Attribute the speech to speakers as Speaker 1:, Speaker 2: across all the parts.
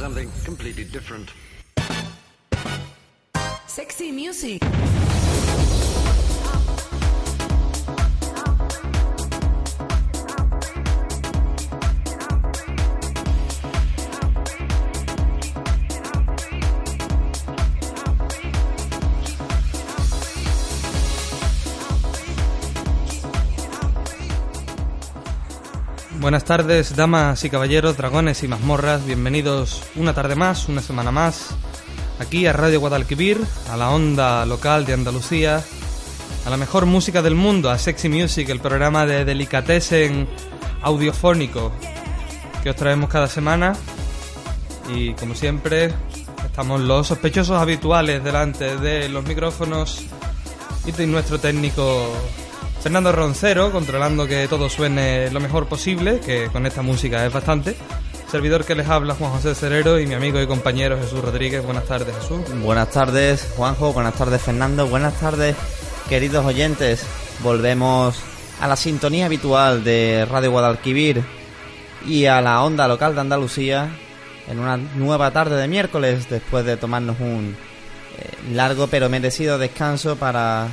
Speaker 1: Something completely different.
Speaker 2: Sexy music.
Speaker 3: Buenas tardes, damas y caballeros, dragones y mazmorras. Bienvenidos una tarde más, una semana más, aquí a Radio Guadalquivir, a la onda local de Andalucía, a la mejor música del mundo, a Sexy Music, el programa de delicatessen audiofónico que os traemos cada semana. Y como siempre, estamos los sospechosos habituales delante de los micrófonos y nuestro técnico Fernando Roncero, controlando que todo suene lo mejor posible, que con esta música es bastante. Servidor que les habla Juan José Cerero y mi amigo y compañero Jesús Rodríguez. Buenas tardes, Jesús.
Speaker 4: Buenas tardes, Juanjo. Buenas tardes, Fernando. Buenas tardes, queridos oyentes. Volvemos a la sintonía habitual de Radio Guadalquivir y a la onda local de Andalucía en una nueva tarde de miércoles después de tomarnos un eh, largo pero merecido descanso para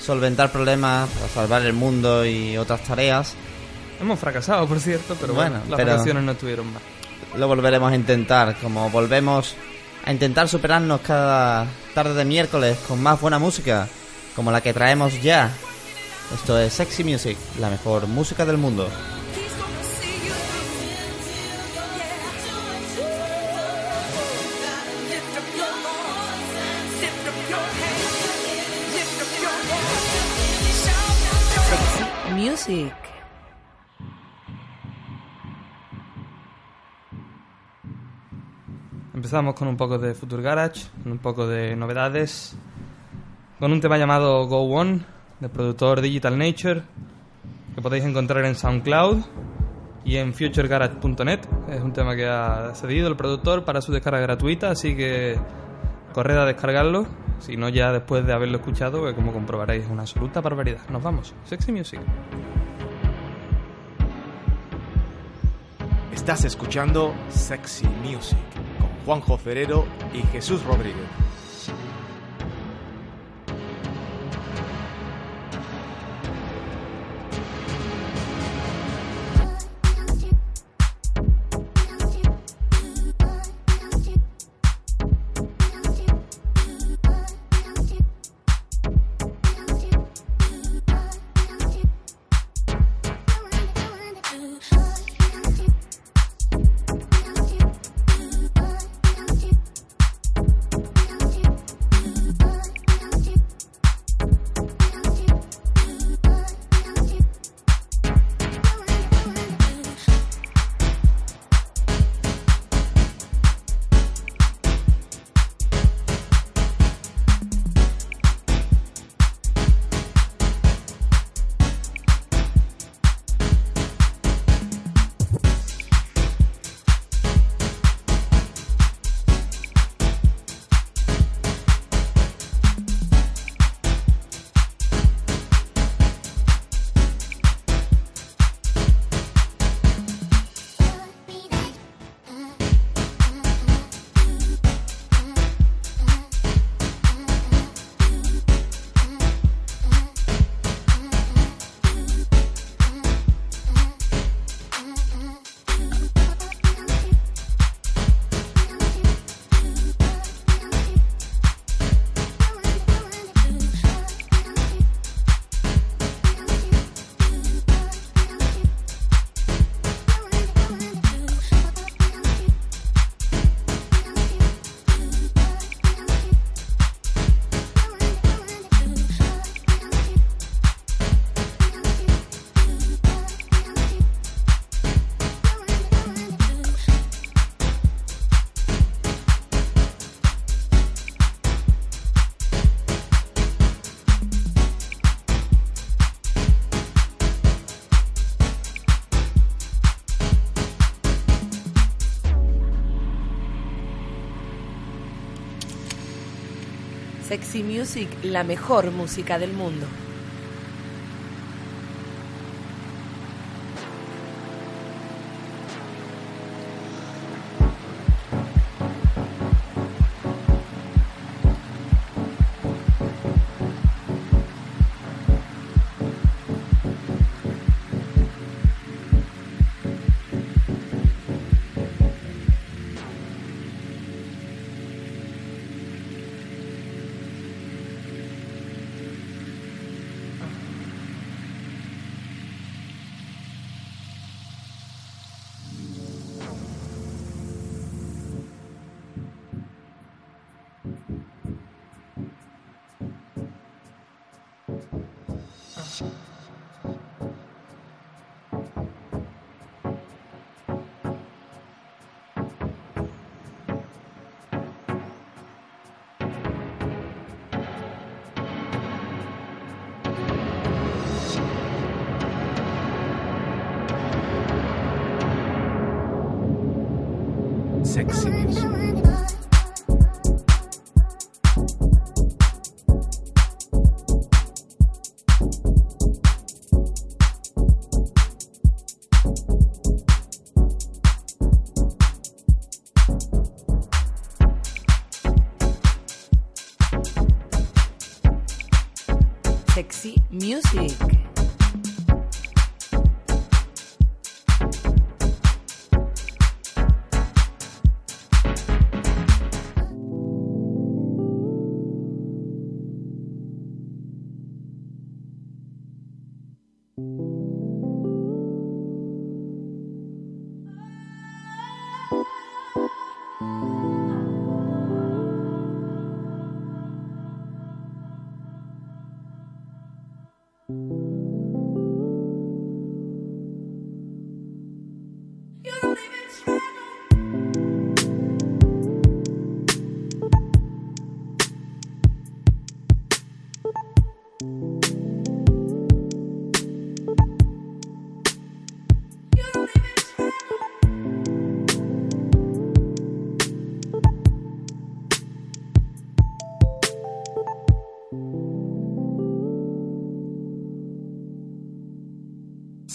Speaker 4: solventar problemas, para salvar el mundo y otras tareas.
Speaker 3: Hemos fracasado, por cierto, pero bueno,
Speaker 4: Bueno,
Speaker 3: las vacaciones no estuvieron mal.
Speaker 4: Lo volveremos a intentar, como volvemos a intentar superarnos cada tarde de miércoles con más buena música, como la que traemos ya. Esto es Sexy Music, la mejor música del mundo.
Speaker 3: Empezamos con un poco de Future Garage, un poco de novedades, con un tema llamado Go On, del productor Digital Nature, que podéis encontrar en SoundCloud y en futuregarage.net. Es un tema que ha cedido el productor para su descarga gratuita, así que corred a descargarlo, si no ya después de haberlo escuchado, como comprobaréis es una absoluta barbaridad. Nos vamos, Sexy Music.
Speaker 5: Estás escuchando Sexy Music con Juanjo Ferrero y Jesús Rodríguez.
Speaker 6: Sexy Music, la mejor música del mundo.
Speaker 7: Music.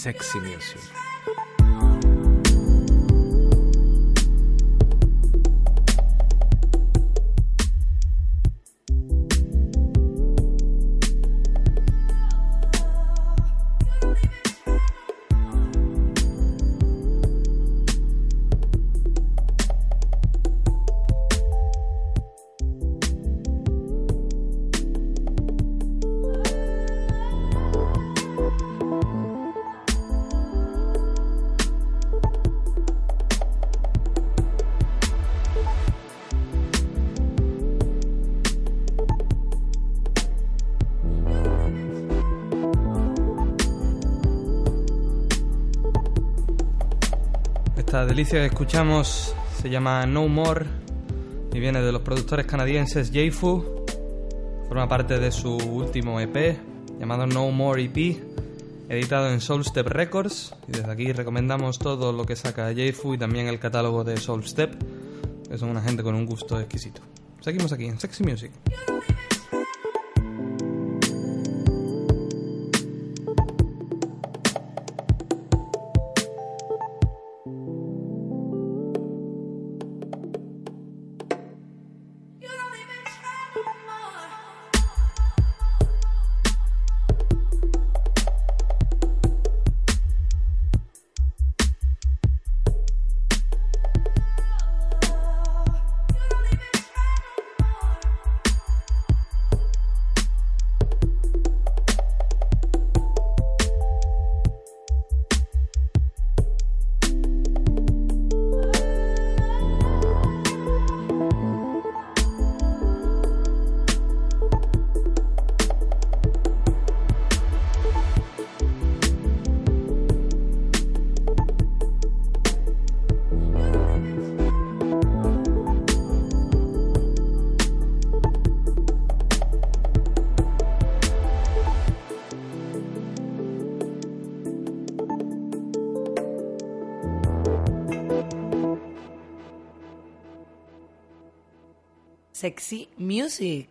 Speaker 6: Sexy Music.
Speaker 3: Esta delicia que escuchamos se llama No More y viene de los productores canadienses Fu. Forma parte de su último EP llamado No More EP, editado en Soulstep Records. Y desde aquí recomendamos todo lo que saca Fu y también el catálogo de Soulstep, que son una gente con un gusto exquisito. Seguimos aquí en Sexy Music. Sexy Music.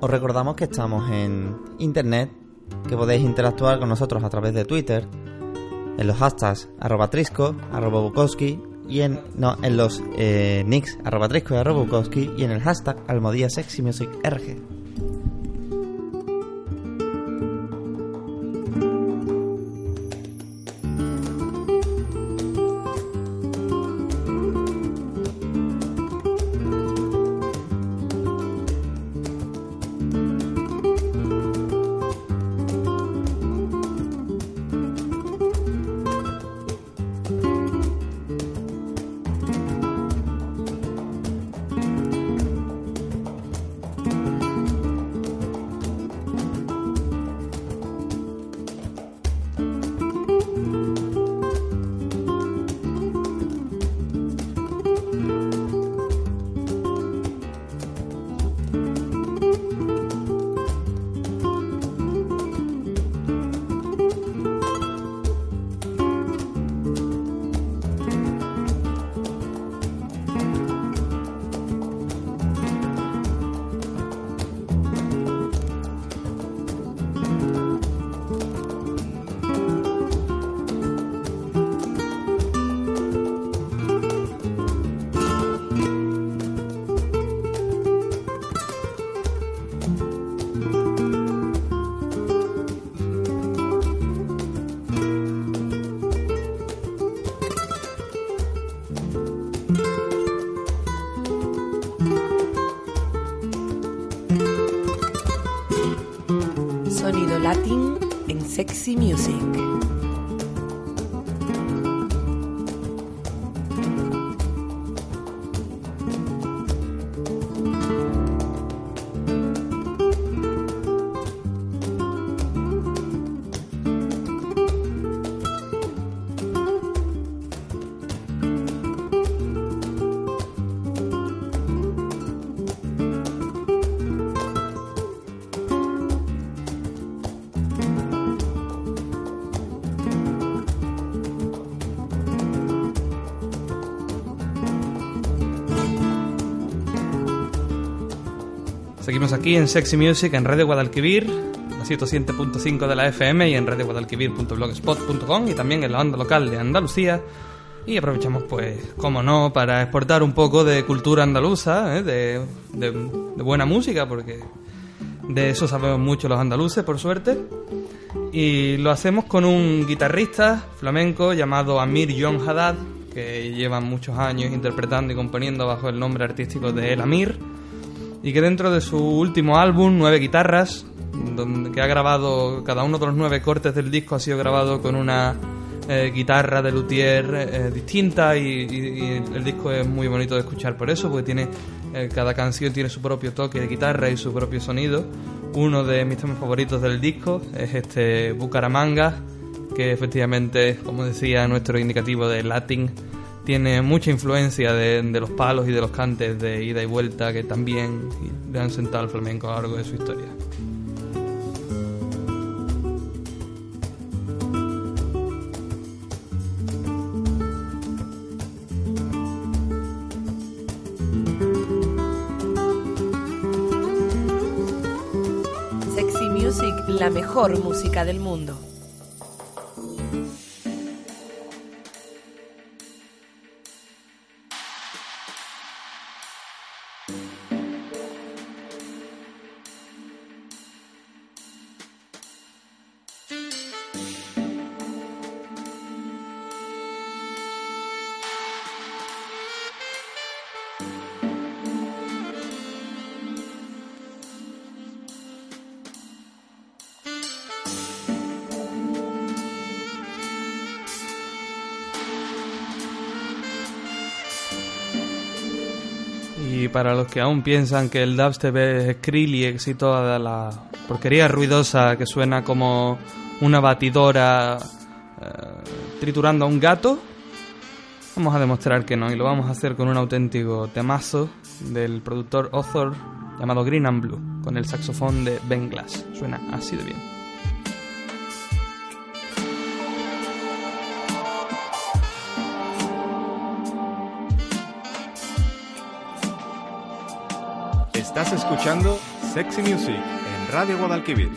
Speaker 4: Os recordamos que estamos en internet, que podéis interactuar con nosotros a través de Twitter, en los hashtags arroba trisco, arroba bukowski, y en, no, en los eh, nicks arroba trisco y arroba bukowski y en el hashtag almodía sexy music rg.
Speaker 2: Sexy Music.
Speaker 3: Aquí en Sexy Music en Radio Guadalquivir, la 107.5 de la FM y en radioguadalquivir.blogspot.com y también en la onda local de Andalucía. Y aprovechamos, pues, como no, para exportar un poco de cultura andaluza, ¿eh? de, de- de buena música, porque de eso sabemos mucho los andaluces, por suerte. Y lo hacemos con un guitarrista flamenco llamado Amir John Haddad, que lleva muchos años interpretando y componiendo bajo el nombre artístico de El Amir y que dentro de su último álbum, Nueve Guitarras, donde que ha grabado, cada uno de los nueve cortes del disco ha sido grabado con una eh, guitarra de luthier eh, distinta y, el disco es muy bonito de escuchar por eso, porque tiene eh, cada canción tiene su propio toque de guitarra y su propio sonido. Uno de mis temas favoritos del disco es este Bucaramanga, que efectivamente, como decía nuestro indicativo de Latin, tiene mucha influencia de, de los palos y de los cantes de ida y vuelta que también le han sentado al flamenco a lo largo de su historia.
Speaker 2: Sexy Music, la mejor música del mundo.
Speaker 3: Para los que aún piensan que el dubstep es Skrillex y toda la porquería ruidosa que suena como una batidora eh, triturando a un gato, vamos a demostrar que no y lo vamos a hacer con un auténtico temazo del productor author llamado Green and Blue con el saxofón de Ben Glass. Suena así de bien.
Speaker 5: Estás escuchando
Speaker 2: Sexy Music en Radio Guadalquivir.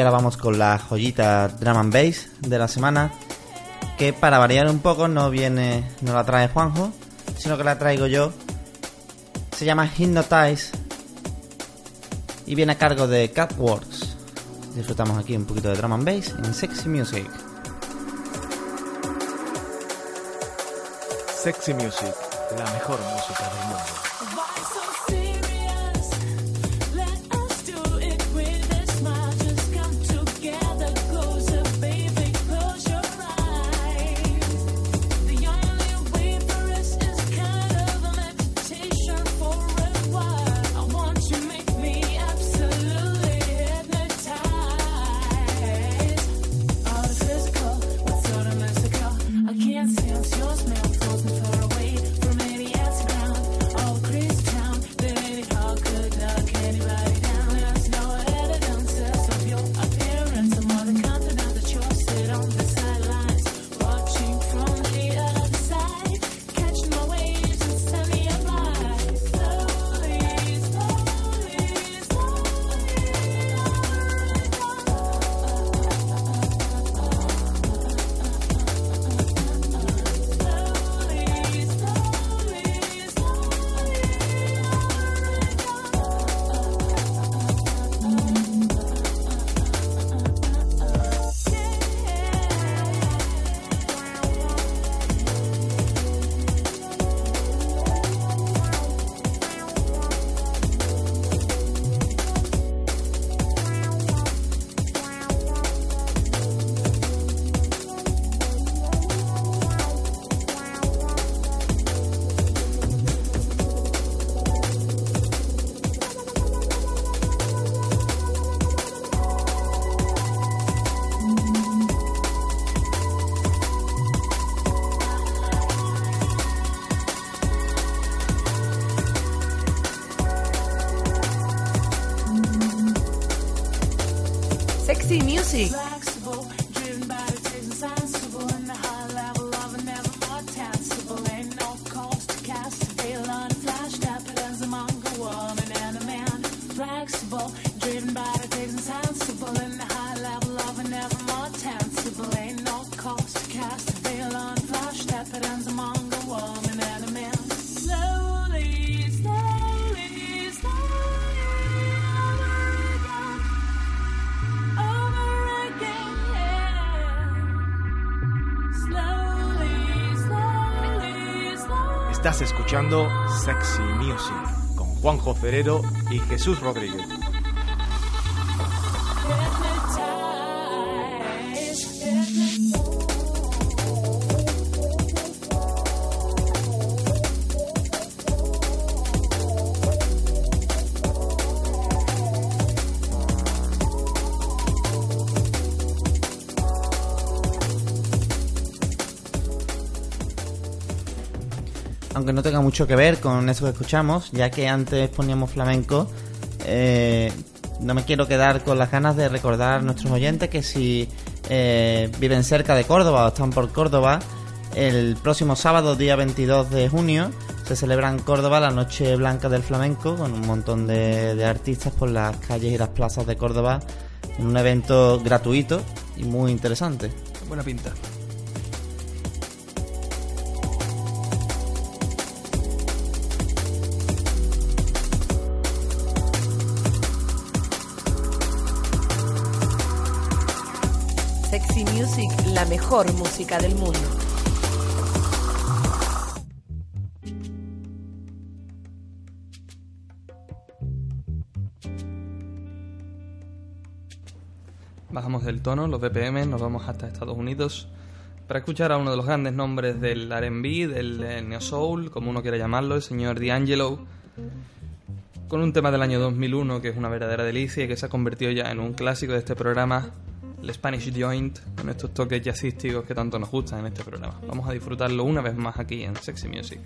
Speaker 4: Ahora vamos con la joyita drum and bass de la semana, que para variar un poco no viene, no la trae Juanjo, sino que la traigo yo. Se llama Hypnotize y viene a cargo de Catworks. Disfrutamos aquí un poquito de drum and bass en Sexy Music.
Speaker 2: Sexy Music, la mejor música del mundo. Sexy
Speaker 7: escuchando Sexy Music con Juanjo Ferrero y Jesús Rodríguez.
Speaker 4: Tenga mucho que ver con eso que escuchamos, ya que antes poníamos flamenco, eh, no me quiero quedar con las ganas de recordar a nuestros oyentes que si eh, viven cerca de Córdoba o están por Córdoba, el próximo sábado, día 22 de junio, se celebra en Córdoba la Noche Blanca del Flamenco con un montón de, de artistas por las calles y las plazas de Córdoba en un evento gratuito y muy interesante.
Speaker 8: Buena pinta.
Speaker 2: Music, la mejor música del mundo.
Speaker 8: Bajamos del tono, los BPM, nos vamos hasta Estados Unidos para escuchar a uno de los grandes nombres del R&B, del eh, Neo Soul, como uno quiera llamarlo, el señor D'Angelo, con un tema del año 2001 que es una verdadera delicia y que se ha convertido ya en un clásico de este programa, el Spanish Joint, con estos toques jazzísticos que tanto nos gustan en este programa. Vamos a disfrutarlo una vez más aquí en Sexy Music.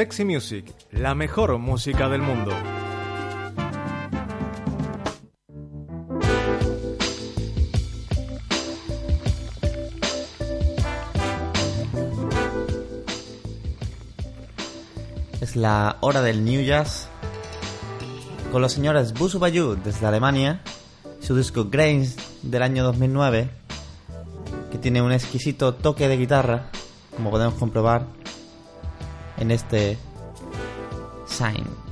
Speaker 7: Sexy Music, la mejor música del mundo.
Speaker 9: Es la hora del New Jazz con los señores Busu Bayou desde Alemania, su disco Grains del año 2009, que tiene un exquisito toque de guitarra, como podemos comprobar en este Sign.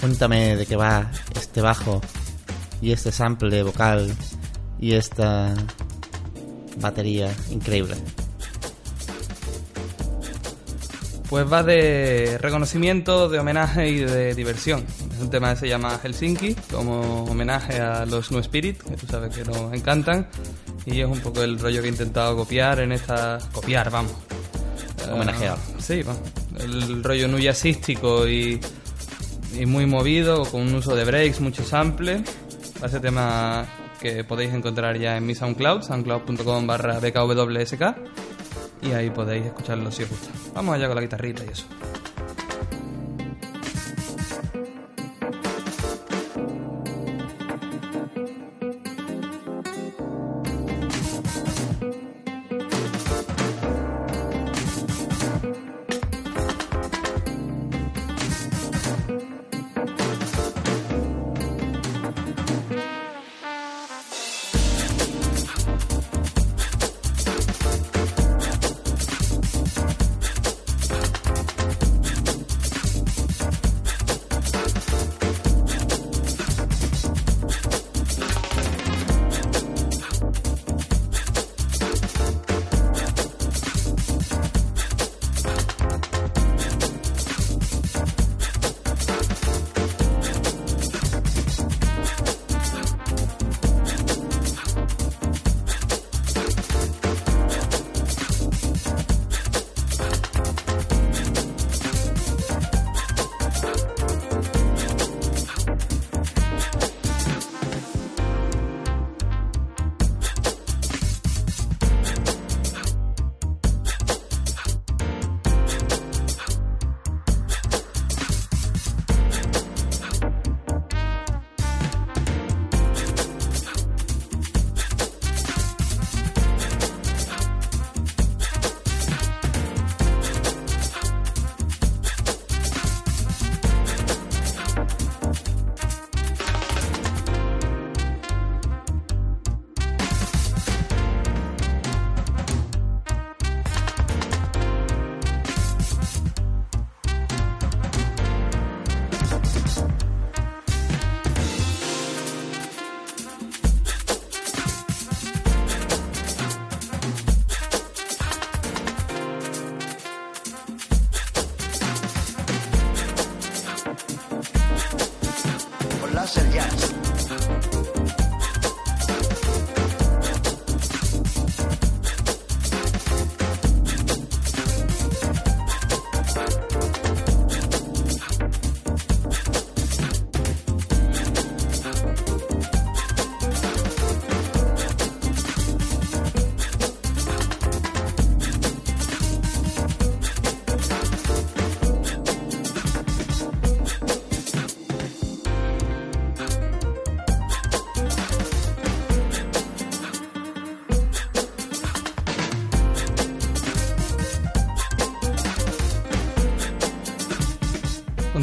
Speaker 9: cuéntame de qué va este bajo y este sample vocal y esta batería increíble.
Speaker 3: Pues va de reconocimiento, de homenaje y de diversión. Es un tema que se llama Helsinki, como homenaje a los No Spirit, que tú sabes que nos encantan. Y es un poco el rollo que he intentado copiar en esta. copiar, vamos.
Speaker 10: Homenajear.
Speaker 3: Uh, sí, vamos. El rollo nuyasístico y y muy movido, con un uso de breaks, mucho sample. Ese tema que podéis encontrar ya en mi SoundCloud, soundcloud.com barra bkwsk. Y ahí podéis escucharlo si os gusta. Vamos allá con la guitarrita y eso.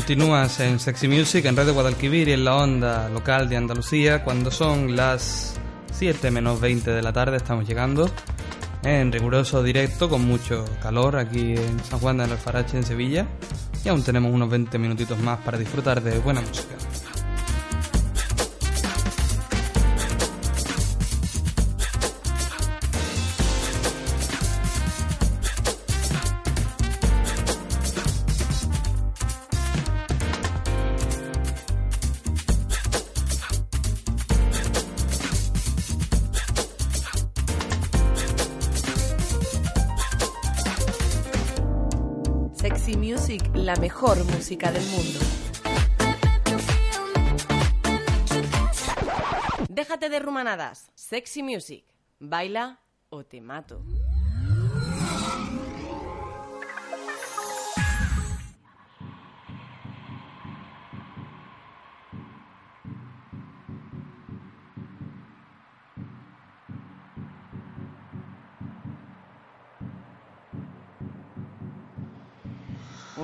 Speaker 3: Continúas en Sexy Music en de Guadalquivir y en la onda local de Andalucía cuando son las 7 menos 20 de la tarde estamos llegando en riguroso directo con mucho calor aquí en San Juan de Alfarache en Sevilla y aún tenemos unos 20 minutitos más para disfrutar de buena música.
Speaker 11: Mejor música del mundo. Déjate de rumanadas. Sexy Music. Baila o te mato.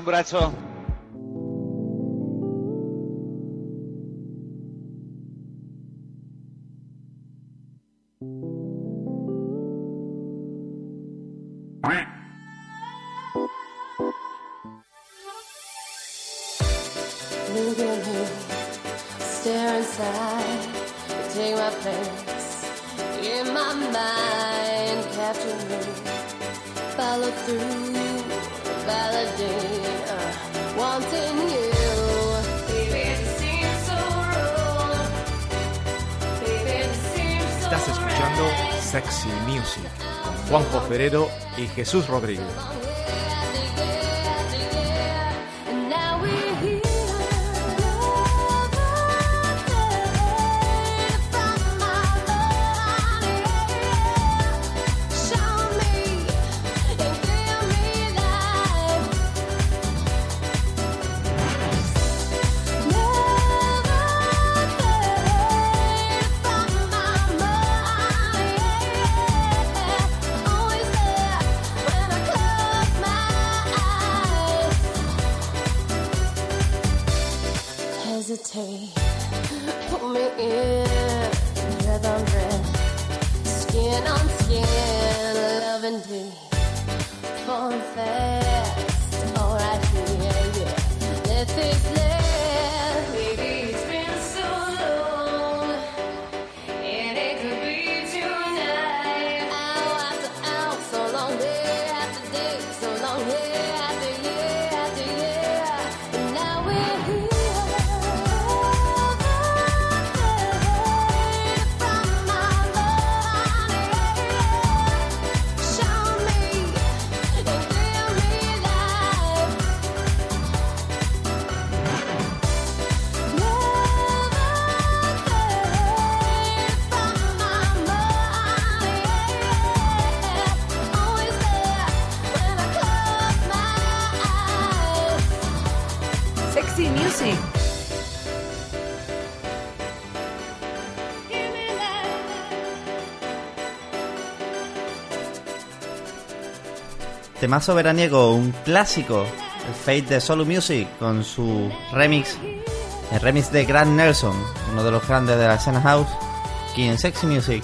Speaker 10: Un brazo.
Speaker 5: Look at me, stare inside, take my place. In my mind, follow through, Estás escuchando Sexy Music con Juanjo Ferrero y Jesús Rodríguez.
Speaker 4: Temazo veraniego, un clásico, el Fate de Solo Music con su remix, el remix de Grant Nelson, uno de los grandes de la escena house, aquí en Sexy Music.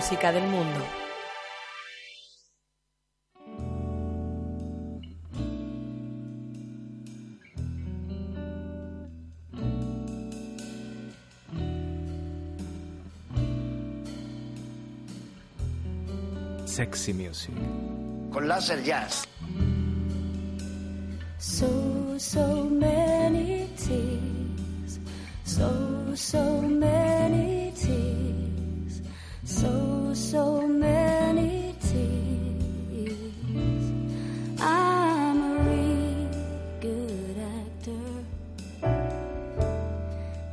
Speaker 2: Música del mundo.
Speaker 5: Sexy Music.
Speaker 1: Con Laser Jazz.
Speaker 12: So, so many tears. So, so many So, many tears. I'm a real good actor.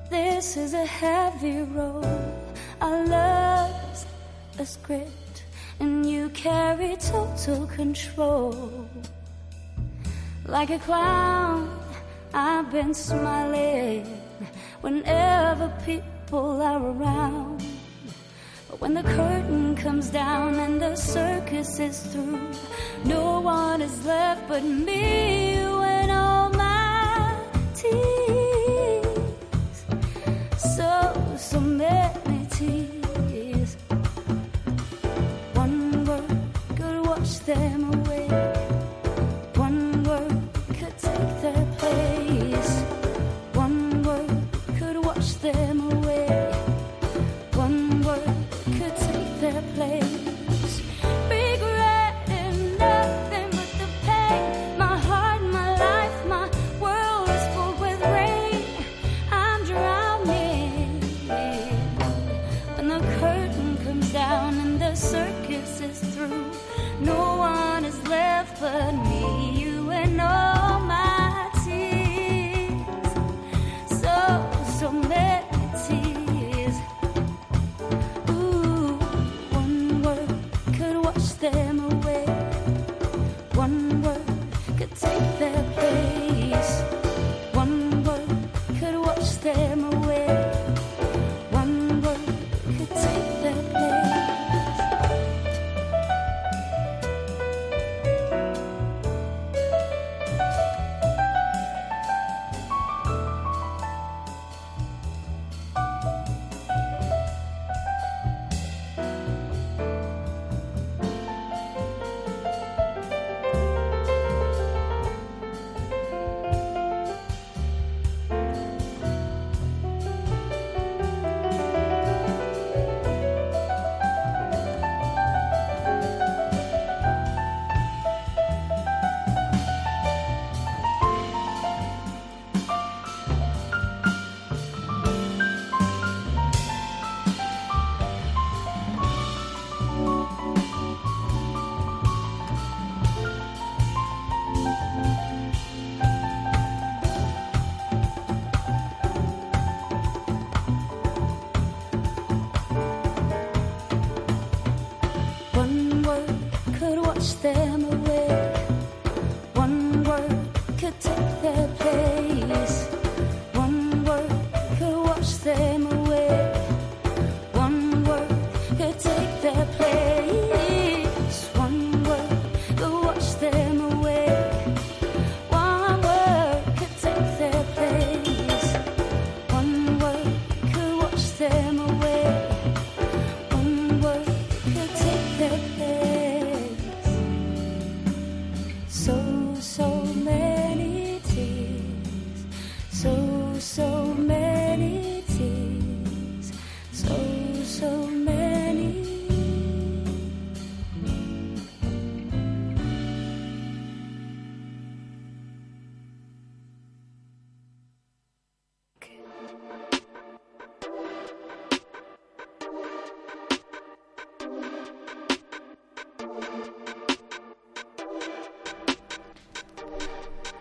Speaker 12: This is a heavy role. Our love's a script, and you carry total control. Like a clown, I've been smiling whenever people are around. When the curtain comes down and the circus is through, no one is left but me and all my tears. So, so many tears. One word could wash them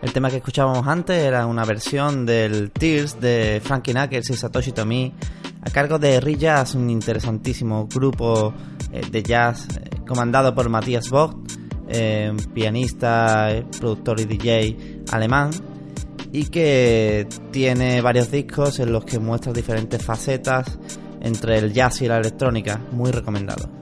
Speaker 4: El tema que escuchábamos antes era una versión del Tears de Frankie Knuckles y Satoshi Tomi a cargo de Rijazz, un interesantísimo grupo eh, de jazz eh, comandado por Matthias Vogt, eh, pianista, productor y DJ alemán y que tiene varios discos en los que muestra diferentes facetas entre el jazz y la electrónica, muy recomendado.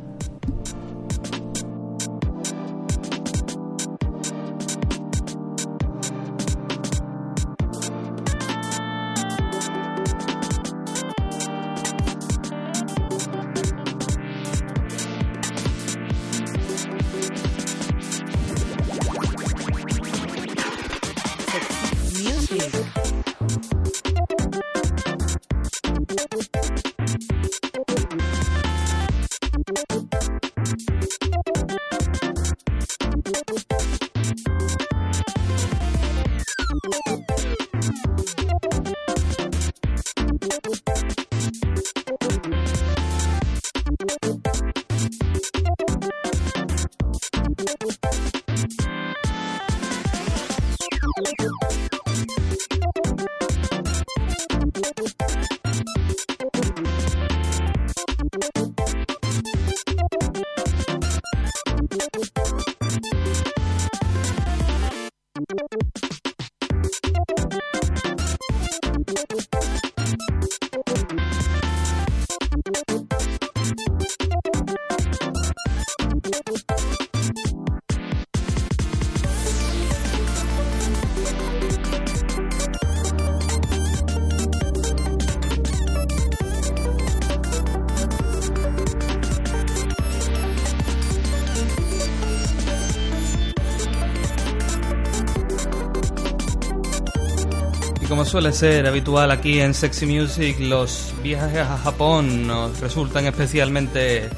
Speaker 3: Suele ser habitual aquí en Sexy Music, los viajes a Japón nos resultan especialmente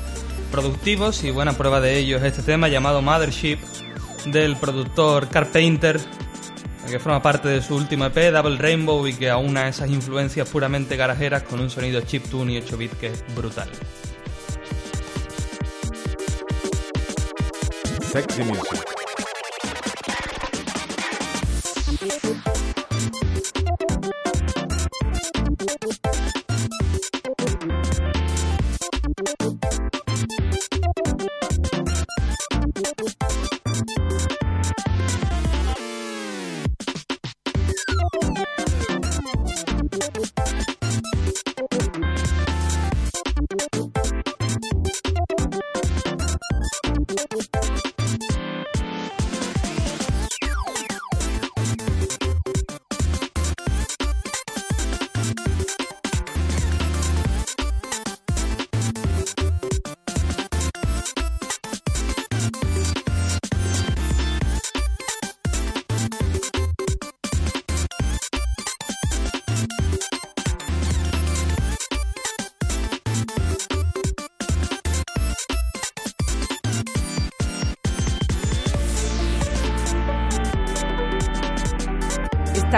Speaker 3: productivos y buena prueba de ello es este tema llamado Mothership del productor Carpenter, que forma parte de su último EP, Double Rainbow, y que aúna esas influencias puramente garajeras con un sonido chiptune y 8 bit que es brutal.
Speaker 2: Sexy Music.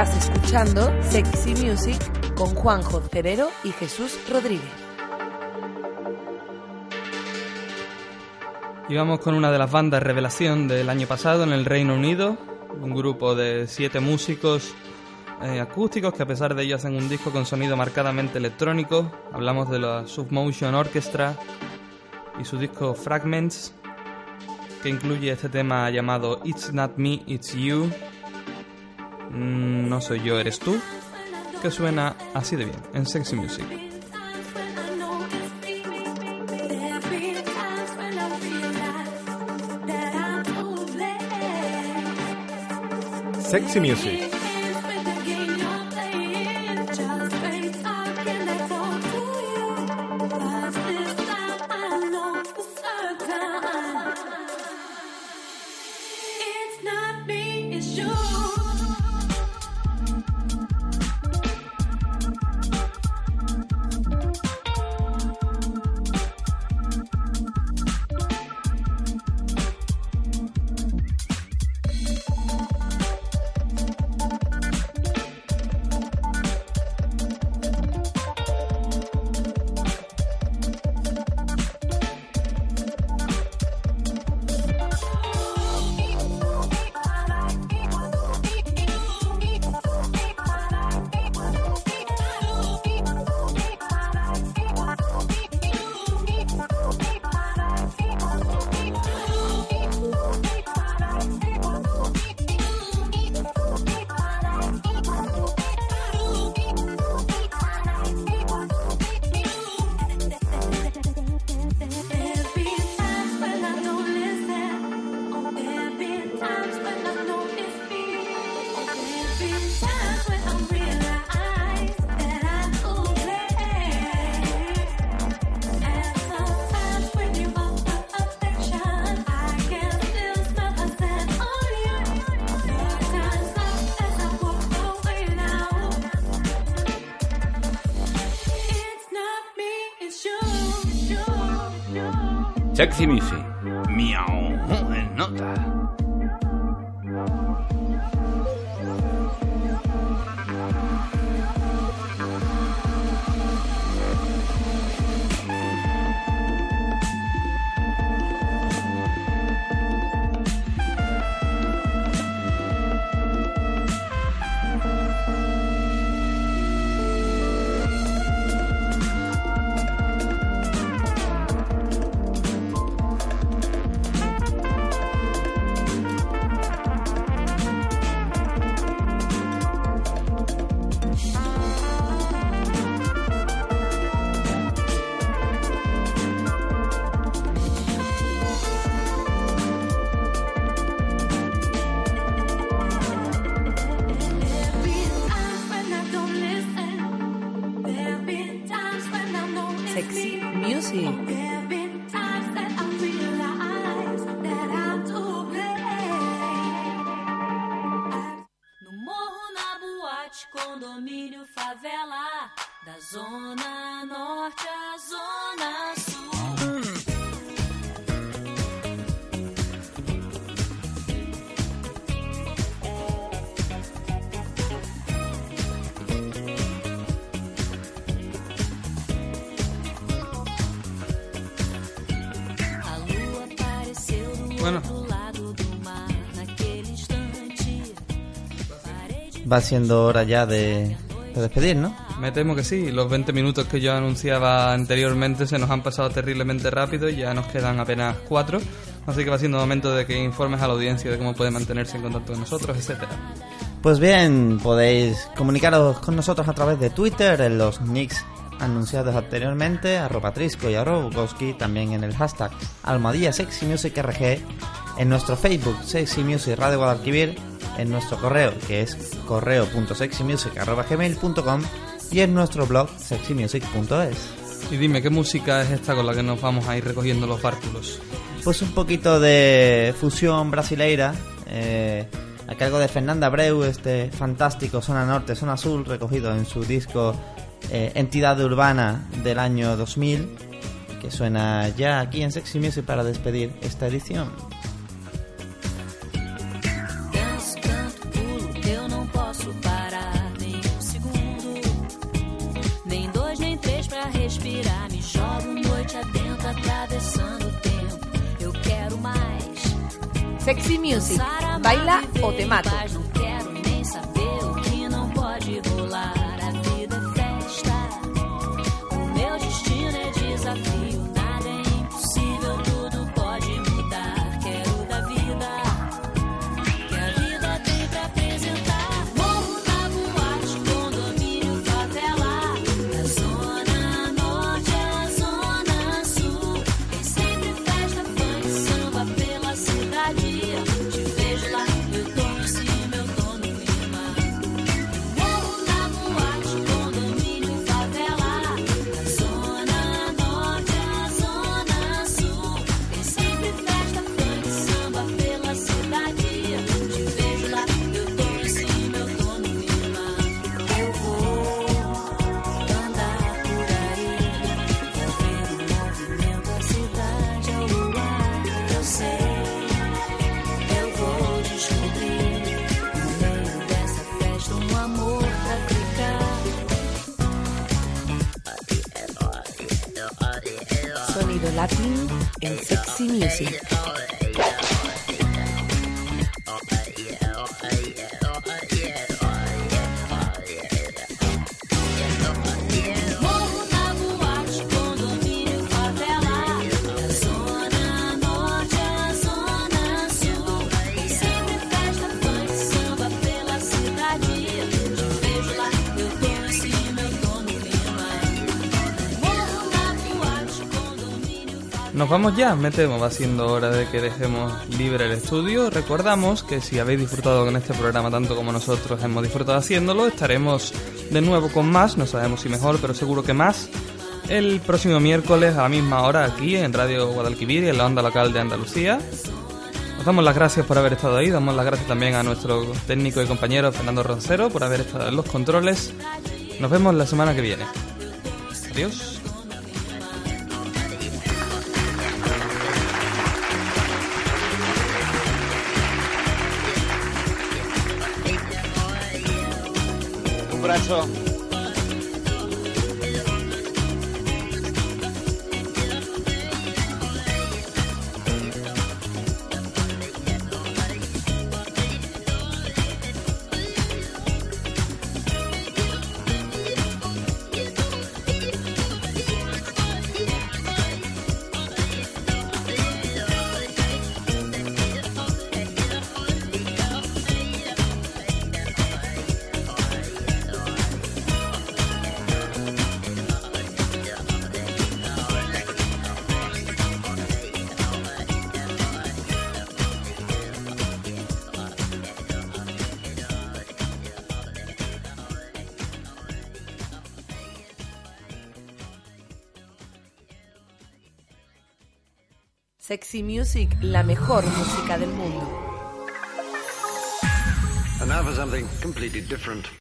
Speaker 6: Estás escuchando Sexy Music con Juanjo Cerero y Jesús Rodríguez.
Speaker 3: Y con una de las bandas revelación del año pasado en el Reino Unido, un grupo de siete músicos eh, acústicos que a pesar de ello hacen un disco con sonido marcadamente electrónico. Hablamos de la Submotion Orchestra y su disco Fragments, que incluye este tema llamado It's Not Me, It's You. Mm, No soy yo, eres tú, que suena así de bien en Sexy Music.
Speaker 2: Sexy Music.
Speaker 13: Sexy Music.
Speaker 2: Music.
Speaker 4: Va siendo hora ya de, de despedir, ¿no?
Speaker 3: Me temo que sí, los 20 minutos que yo anunciaba anteriormente se nos han pasado terriblemente rápido y ya nos quedan apenas 4, así que va siendo momento de que informes a la audiencia de cómo puede mantenerse en contacto con nosotros, etcétera.
Speaker 4: Pues bien, podéis comunicaros con nosotros a través de Twitter en los nicks anunciados anteriormente, arroba Trisco y arroba Bukowski, también en el hashtag Almohadilla Sexy Music RG, en nuestro Facebook Sexy Music Radio Guadalquivir, en nuestro correo que es correo.sexymusic.gmail.com y en nuestro blog sexymusic.es.
Speaker 3: Y dime, ¿qué música es esta con la que nos vamos a ir recogiendo los bártulos?
Speaker 4: Pues un poquito de fusión brasileira, eh, a cargo de Fernanda Abreu, este fantástico Zona Norte, Zona Azul, recogido en su disco eh, Entidad Urbana del año 2000, que suena ya aquí en Sexy Music para despedir esta edición.
Speaker 2: Sexy Music.
Speaker 14: Sara
Speaker 2: Baila
Speaker 14: viver
Speaker 2: o te
Speaker 14: em
Speaker 2: mato.
Speaker 14: paz,
Speaker 2: en Sexy Music.
Speaker 3: Nos vamos ya, me temo, va siendo hora de que dejemos libre el estudio. Recordamos que si habéis disfrutado con este programa tanto como nosotros hemos disfrutado haciéndolo, estaremos de nuevo con más, no sabemos si mejor, pero seguro que más, el próximo miércoles a la misma hora aquí en Radio Guadalquivir y en la onda local de Andalucía. Os damos las gracias por haber estado ahí, damos las gracias también a nuestro técnico y compañero Fernando Roncero por haber estado en los controles. Nos vemos la semana que viene. Adiós.
Speaker 10: Abrazo.
Speaker 6: Music, la mejor música del mundo.
Speaker 1: And now for something completely different.